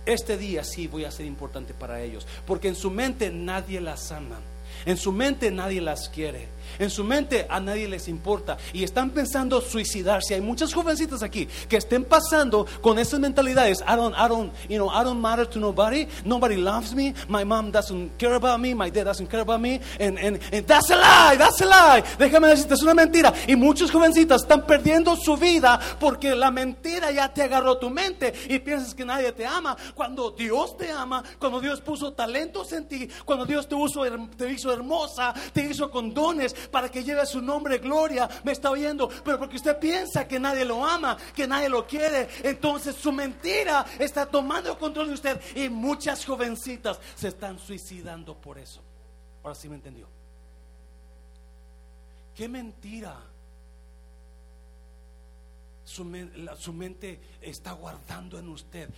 este día sí voy a ser importante para ellos, porque en su mente nadie las ama. En su mente nadie las quiere. En su mente a nadie les importa y están pensando suicidarse. Hay muchas jovencitas aquí que estén pasando con esas mentalidades. I don't, I don't, you know, I don't matter to nobody. Nobody loves me. My mom doesn't care about me. My dad doesn't care about me. And, and, and that's a lie. That's a lie. Déjame decirte, es una mentira. Y muchas jovencitas están perdiendo su vida porque la mentira ya te agarró tu mente y piensas que nadie te ama. Cuando Dios te ama, cuando Dios puso talentos en ti, cuando Dios te, te hizo hermosa, te hizo con dones para que lleve su nombre gloria, me está oyendo, pero porque usted piensa que nadie lo ama, que nadie lo quiere, entonces su mentira está tomando control de usted y muchas jovencitas se están suicidando por eso. Ahora sí me entendió. ¿Qué mentira? Su, su, mente está guardando en usted.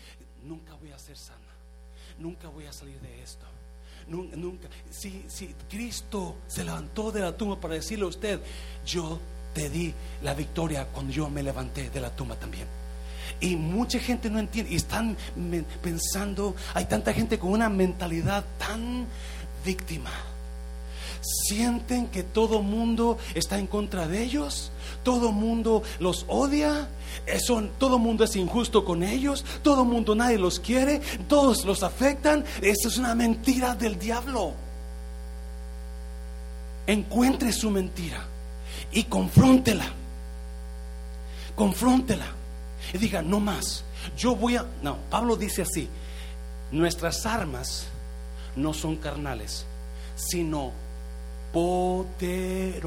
Nunca voy a ser sana. Nunca voy a salir de esto nunca, Si, si Cristo se levantó de la tumba para decirle a usted, yo te di la victoria cuando yo me levanté de la tumba también. Y mucha gente no entiende y están pensando, hay tanta gente con una mentalidad tan víctima. Sienten que todo mundo está en contra de ellos, todo mundo los odia son, todo mundo es injusto con ellos, todo mundo nadie los quiere, todos los afectan. Eso es una mentira del diablo. Encuentre su mentira y confróntela. Confróntela. Y diga, no más. Yo voy a... No, Pablo dice así, nuestras armas no son carnales, sino poderosas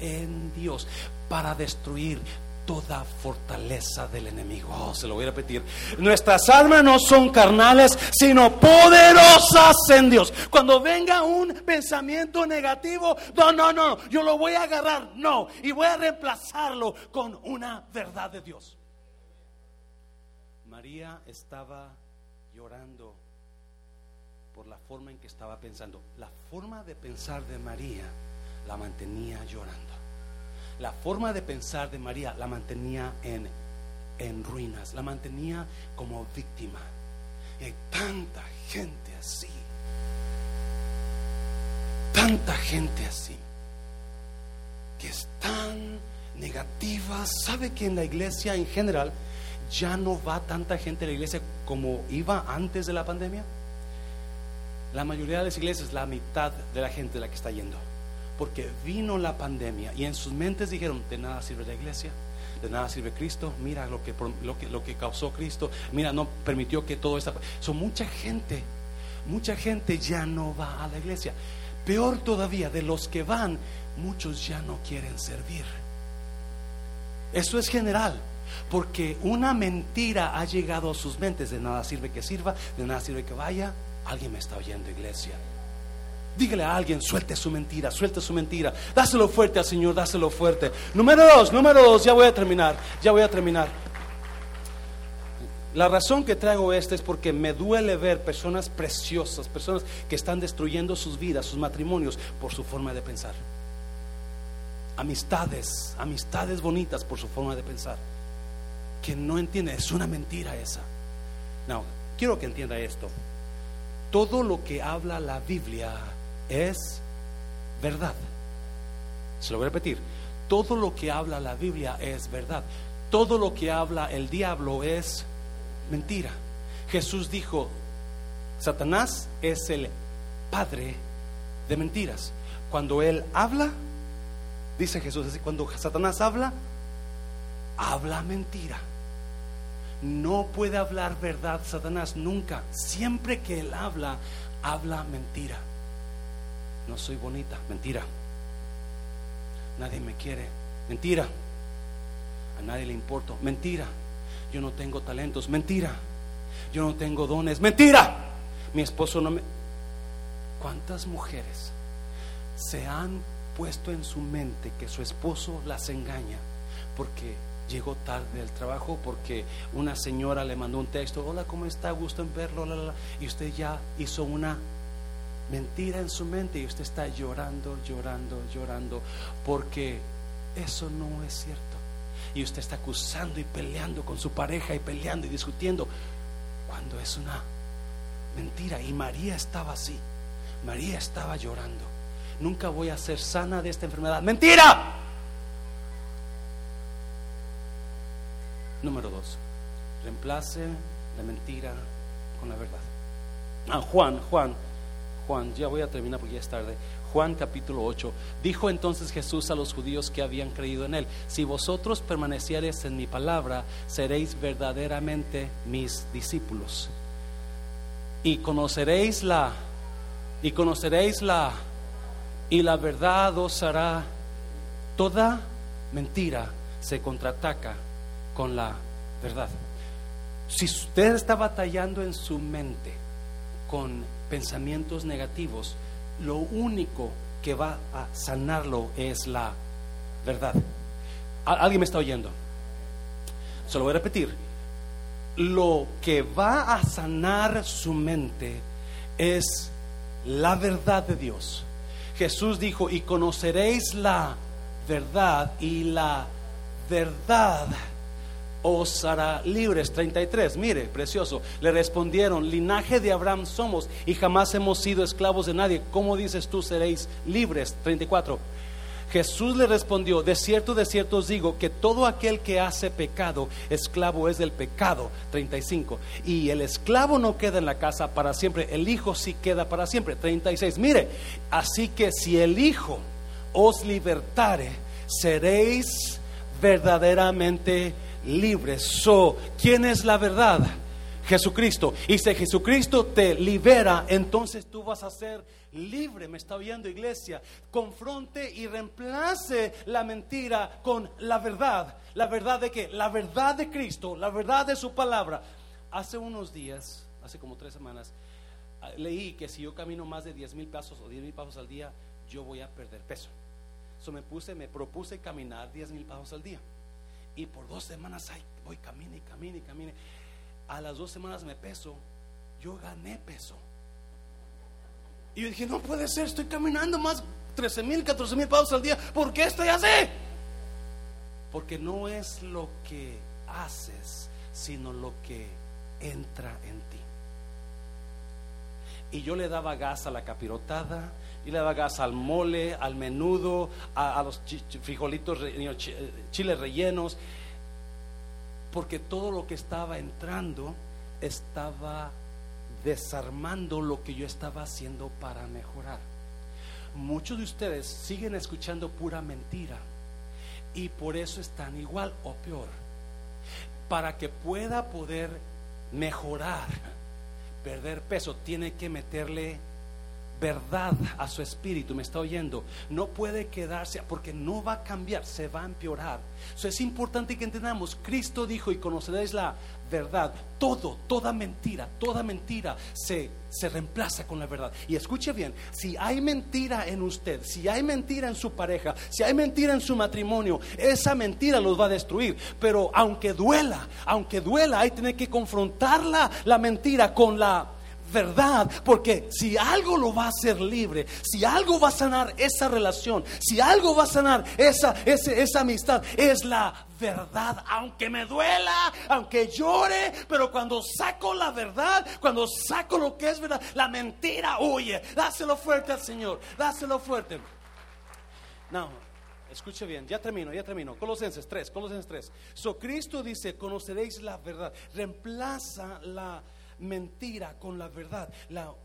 en Dios para destruir toda fortaleza del enemigo. Oh, se lo voy a repetir. Nuestras armas no son carnales, sino poderosas en Dios. Cuando venga un pensamiento negativo, no, no, no, yo lo voy a agarrar, no, y voy a reemplazarlo con una verdad de Dios. María estaba llorando por la forma en que estaba pensando. La forma de pensar de María la mantenía llorando la forma de pensar de María la mantenía en, en ruinas, la mantenía como víctima. Y hay tanta gente así, tanta gente así, que es tan negativa. ¿Sabe que en la iglesia en general ya no va tanta gente a la iglesia como iba antes de la pandemia? La mayoría de las iglesias, la mitad de la gente la que está yendo porque vino la pandemia y en sus mentes dijeron, de nada sirve la iglesia, de nada sirve Cristo, mira lo que, lo que, lo que causó Cristo, mira, no permitió que todo esto... Son mucha gente, mucha gente ya no va a la iglesia. Peor todavía, de los que van, muchos ya no quieren servir. Eso es general, porque una mentira ha llegado a sus mentes, de nada sirve que sirva, de nada sirve que vaya. Alguien me está oyendo, iglesia. Dígale a alguien, suelte su mentira, suelte su mentira. Dáselo fuerte al Señor, dáselo fuerte. Número dos, número dos, ya voy a terminar, ya voy a terminar. La razón que traigo esto es porque me duele ver personas preciosas, personas que están destruyendo sus vidas, sus matrimonios, por su forma de pensar. Amistades, amistades bonitas por su forma de pensar. Que no entiende, es una mentira esa. No, quiero que entienda esto. Todo lo que habla la Biblia es verdad. Se lo voy a repetir. Todo lo que habla la Biblia es verdad. Todo lo que habla el diablo es mentira. Jesús dijo, Satanás es el padre de mentiras. Cuando él habla, dice Jesús, cuando Satanás habla, habla mentira. No puede hablar verdad Satanás nunca. Siempre que él habla, habla mentira no soy bonita, mentira. Nadie me quiere, mentira. A nadie le importo, mentira. Yo no tengo talentos, mentira. Yo no tengo dones, mentira. Mi esposo no me... ¿Cuántas mujeres se han puesto en su mente que su esposo las engaña porque llegó tarde del trabajo, porque una señora le mandó un texto, hola, ¿cómo está? Gusto en verlo, y usted ya hizo una mentira en su mente y usted está llorando, llorando, llorando, porque eso no es cierto. Y usted está acusando y peleando con su pareja y peleando y discutiendo cuando es una mentira. Y María estaba así. María estaba llorando. Nunca voy a ser sana de esta enfermedad. Mentira. Número dos, reemplace la mentira con la verdad. Ah, Juan, Juan, Juan, ya voy a terminar porque ya es tarde. Juan capítulo 8. Dijo entonces Jesús a los judíos que habían creído en él, si vosotros permaneciereis en mi palabra, seréis verdaderamente mis discípulos. Y conoceréis la, y conoceréis la, y la verdad os hará, toda mentira se contraataca con la verdad. Si usted está batallando en su mente con pensamientos negativos, lo único que va a sanarlo es la verdad. ¿Alguien me está oyendo? Se lo voy a repetir. Lo que va a sanar su mente es la verdad de Dios. Jesús dijo, y conoceréis la verdad y la verdad os hará libres. 33, mire, precioso. Le respondieron, linaje de Abraham somos y jamás hemos sido esclavos de nadie. ¿Cómo dices tú seréis libres? 34. Jesús le respondió, de cierto, de cierto os digo que todo aquel que hace pecado, esclavo es del pecado. 35. Y el esclavo no queda en la casa para siempre, el hijo sí queda para siempre. 36. Mire, así que si el hijo os libertare, seréis verdaderamente libres. So, ¿quién es la verdad? Jesucristo. Y si Jesucristo te libera, entonces tú vas a ser libre. Me está oyendo iglesia. Confronte y reemplace la mentira con la verdad. La verdad de que la verdad de Cristo, la verdad de su palabra. Hace unos días, hace como tres semanas, ah, leí que si yo camino más de 10 mil pasos o 10 mil pasos al día, yo voy a perder peso. Eso me puse, me propuse caminar 10 mil pasos al día. Y por dos semanas ay, voy, camine y camine y camine. A las dos semanas me peso, yo gané peso. Y yo dije, no puede ser, estoy caminando más 13 mil, 14 mil pasos al día. ¿Por qué estoy así? Porque no es lo que haces, sino lo que entra en ti. Y yo le daba gas a la capirotada, y le daba gas al mole, al menudo, a, los frijolitos, chiles rellenos, porque todo lo que estaba entrando estaba desarmando lo que yo estaba haciendo para mejorar. Muchos de ustedes siguen escuchando pura mentira y por eso están igual o peor. Para que pueda poder mejorar, perder peso, tiene que meterle verdad a su espíritu, me está oyendo, no puede quedarse porque no va a cambiar, se va a empeorar. Eso es importante que entendamos, Cristo dijo y conoceréis la verdad, todo, toda mentira, toda mentira se, se reemplaza con la verdad. Y escuche bien, si hay mentira en usted, si hay mentira en su pareja, si hay mentira en su matrimonio, esa mentira los va a destruir. Pero aunque duela, aunque duela, hay que que confrontarla la mentira con la verdad, porque si algo lo va a hacer libre, si algo va a sanar esa relación, si algo va a sanar esa, esa amistad, es la verdad, aunque me duela, aunque llore, pero cuando saco la verdad, cuando saco lo que es verdad, la mentira huye. Dáselo fuerte al Señor, dáselo fuerte. No, escuche bien, ya termino, ya termino. Colosenses 3, Colosenses 3. So Cristo dice, conoceréis la verdad, reemplaza la mentira con la verdad.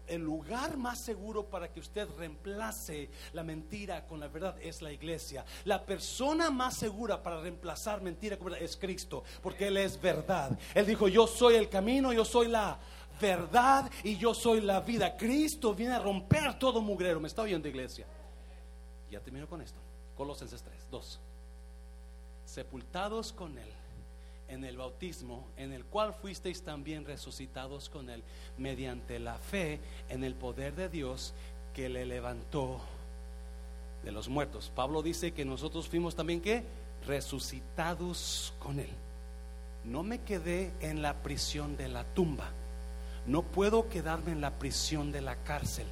el lugar más seguro para que usted reemplace la mentira con la verdad es la iglesia. La persona más segura para reemplazar mentira con verdad es Cristo, porque Él es verdad. Él dijo, yo soy el camino, yo soy la verdad y yo soy la vida. Cristo viene a romper todo mugrero. ¿Me está oyendo iglesia? Ya termino con esto. Colosenses 3, 2. Sepultados con Él en el bautismo, en el cual fuisteis también resucitados con Él, mediante la fe en el poder de Dios que le levantó de los muertos. Pablo dice que nosotros fuimos también que resucitados con Él. No me quedé en la prisión de la tumba. No puedo quedarme en la prisión de la cárcel.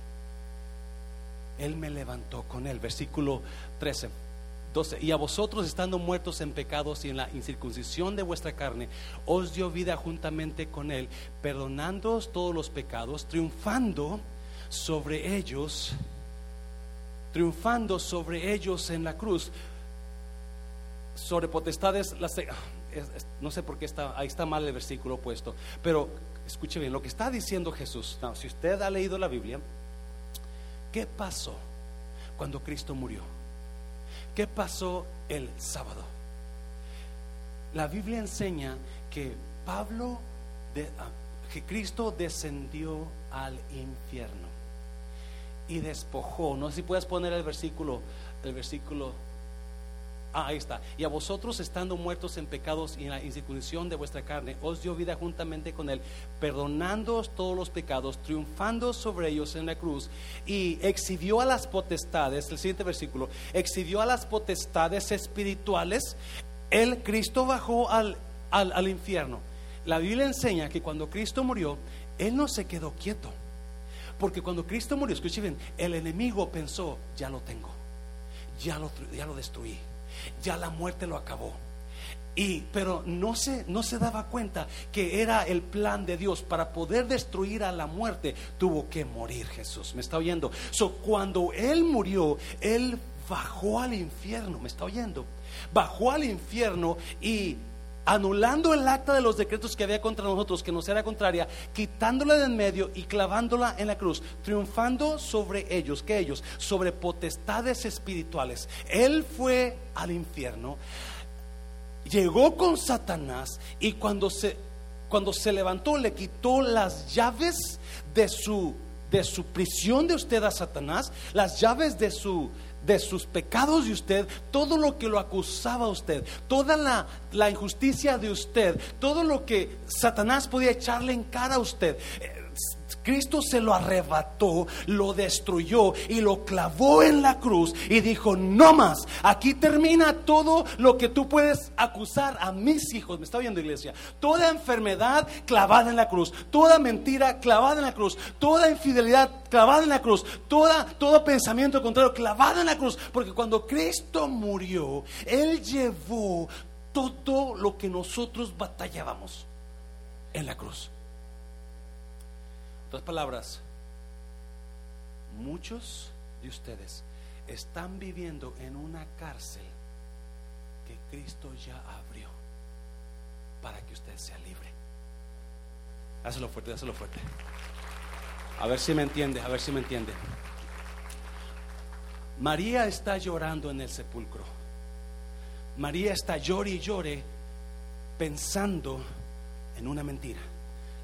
Él me levantó con Él. Versículo 13 y a vosotros estando muertos en pecados y en la incircuncisión de vuestra carne, os dio vida juntamente con Él, perdonándoos todos los pecados, triunfando sobre ellos, triunfando sobre ellos en la cruz, sobre potestades, no sé por qué está, ahí está mal el versículo puesto, pero escuche bien, lo que está diciendo Jesús, si usted ha leído la Biblia, ¿qué pasó cuando Cristo murió? ¿Qué pasó el sábado? La Biblia enseña que Pablo, ah, que Cristo descendió al infierno y despojó. No sé si puedes poner el versículo, el versículo Ah, ahí está. Y a vosotros estando muertos en pecados y en la incircuncisión de vuestra carne, os dio vida juntamente con él, perdonándoos todos los pecados, triunfando sobre ellos en la cruz, y exhibió a las potestades, el siguiente versículo, exhibió a las potestades espirituales, el Cristo bajó al, al, al infierno. La Biblia enseña que cuando Cristo murió, Él no se quedó quieto. Porque cuando Cristo murió, escuchen bien, el enemigo pensó, ya lo tengo, ya lo, ya lo destruí ya la muerte lo acabó. Y, pero no se, no se daba cuenta que era el plan de Dios para poder destruir a la muerte. Tuvo que morir Jesús. ¿Me está oyendo? So, cuando Él murió, Él bajó al infierno. ¿Me está oyendo? Bajó al infierno y anulando el acta de los decretos que había contra nosotros, que nos era contraria, quitándola de en medio y clavándola en la cruz, triunfando sobre ellos, que ellos, sobre potestades espirituales. Él fue al infierno, llegó con Satanás y cuando se, cuando se levantó le quitó las llaves de su, de su prisión de usted a Satanás, las llaves de su de sus pecados de usted, todo lo que lo acusaba a usted, toda la, la injusticia de usted, todo lo que Satanás podía echarle en cara a usted. Cristo se lo arrebató, lo destruyó y lo clavó en la cruz y dijo, no más, aquí termina todo lo que tú puedes acusar a mis hijos. Me está oyendo iglesia. Toda enfermedad clavada en la cruz, toda mentira clavada en la cruz, toda infidelidad clavada en la cruz, toda, todo pensamiento contrario clavado en la cruz. Porque cuando Cristo murió, Él llevó todo lo que nosotros batallábamos en la cruz otras palabras, muchos de ustedes están viviendo en una cárcel que Cristo ya abrió para que usted sea libre. Hazlo fuerte, hazlo fuerte. A ver si me entiende, a ver si me entiende. María está llorando en el sepulcro. María está llore y llore pensando en una mentira.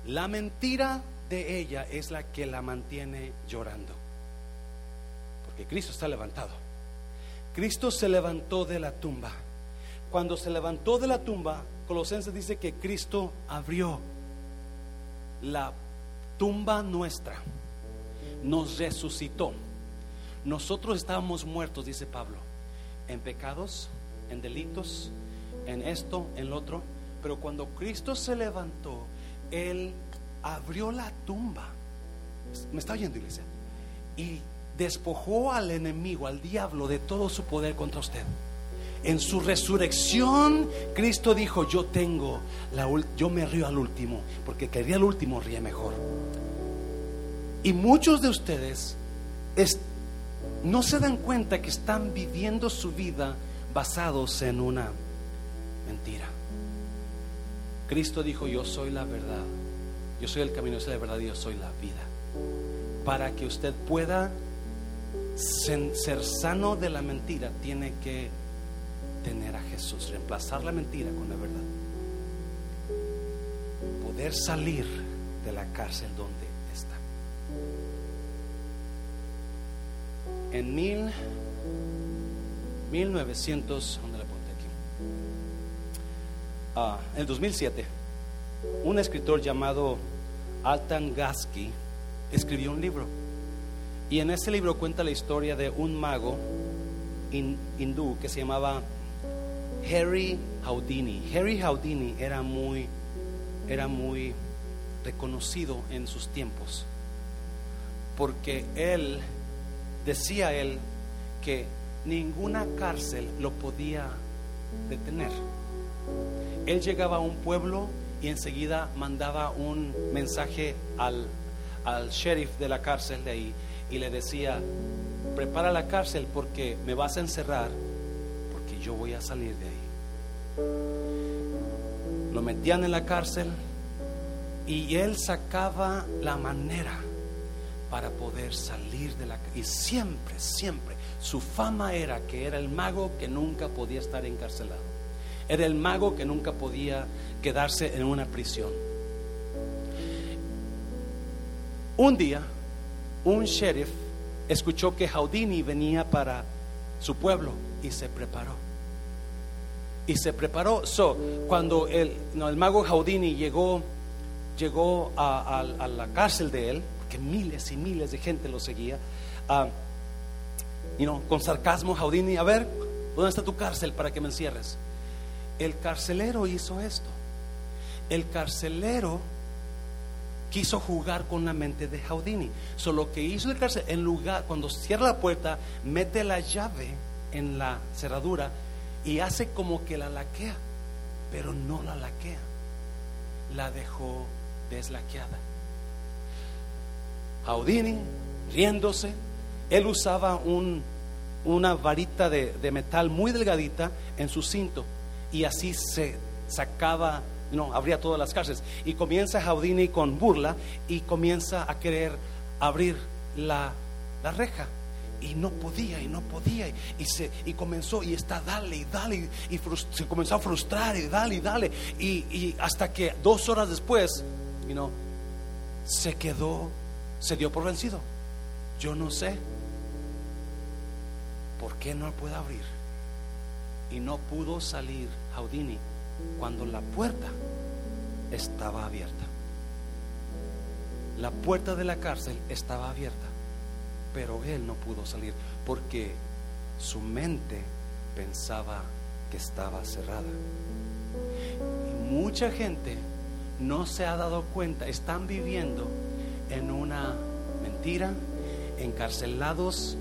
La mentira de ella es la que la mantiene llorando. Porque Cristo está levantado. Cristo se levantó de la tumba. Cuando se levantó de la tumba, Colosenses dice que Cristo abrió la tumba nuestra, nos resucitó. Nosotros estábamos muertos, dice Pablo, en pecados, en delitos, en esto, en lo otro. Pero cuando Cristo se levantó, Él abrió la tumba. ¿Me está oyendo, iglesia? Y despojó al enemigo, al diablo, de todo su poder contra usted. En su resurrección, Cristo dijo: Yo tengo la yo me río al último, porque quería al último ríe mejor. Y muchos de ustedes no se dan cuenta que están viviendo su vida basados en una mentira. Cristo dijo: Yo soy la verdad yo soy el camino, yo soy la verdad, yo soy la vida. Para que usted pueda ser sano de la mentira, tiene que tener a Jesús, reemplazar la mentira con la verdad. Poder salir de la cárcel donde está. En mil, 1900, ¿dónde la apunté aquí? Ah, en el 2007, un escritor llamado Altan Gasky escribió un libro. Y en ese libro cuenta la historia de un mago hindú que se llamaba Harry Houdini. Harry Houdini era muy, era muy reconocido en sus tiempos porque él decía él que ninguna cárcel lo podía detener. Él llegaba a un pueblo y enseguida mandaba un mensaje al, sheriff de la cárcel de ahí y le decía, prepara la cárcel porque me vas a encerrar, porque yo voy a salir de ahí. Lo metían en la cárcel y él sacaba la manera para poder salir de la cárcel. Y siempre, siempre, su fama era que era el mago que nunca podía estar encarcelado. Era el mago que nunca podía quedarse en una prisión. Un día, un sheriff escuchó que Houdini venía para su pueblo y se preparó. Y se preparó. So, cuando el, el mago Houdini llegó, llegó a, la cárcel de él, que miles y miles de gente lo seguía, uh, con sarcasmo, Houdini, a ver, ¿dónde está tu cárcel para que me encierres? El carcelero hizo esto. El carcelero quiso jugar con la mente de Houdini. Solo que hizo el cárcel, en lugar, cuando cierra la puerta, mete la llave en la cerradura y hace como que la laquea, pero no la laquea, la dejó deslaqueada. Houdini, riéndose, él usaba un, una varita de, de metal muy delgadita en su cinto y así se sacaba no, abría todas las cárceles. Y comienza Jaudini con burla y comienza a querer abrir la, reja. Y no podía, y no podía. Y, se, y comenzó, y está, dale, y dale. Y, se comenzó a frustrar, y dale, y dale. Y, hasta que dos horas después, you se quedó, se dio por vencido. Yo no sé por qué no puede abrir. Y no pudo salir Jaudini cuando la puerta estaba abierta. La puerta de la cárcel estaba abierta, pero él no pudo salir porque su mente pensaba que estaba cerrada. Y mucha gente no se ha dado cuenta, están viviendo en una mentira, encarcelados,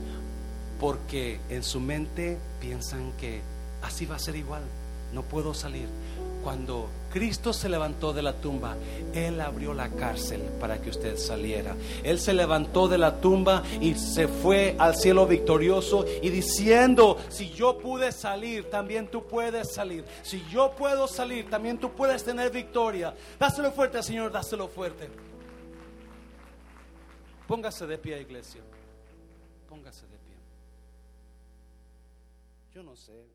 porque en su mente piensan que así va a ser igual no puedo salir. Cuando Cristo se levantó de la tumba, Él abrió la cárcel para que usted saliera. Él se levantó de la tumba y se fue al cielo victorioso y diciendo, si yo pude salir, también tú puedes salir. Si yo puedo salir, también tú puedes tener victoria. Dáselo fuerte, Señor, dáselo fuerte. Póngase de pie, iglesia. Póngase de pie. Yo no sé.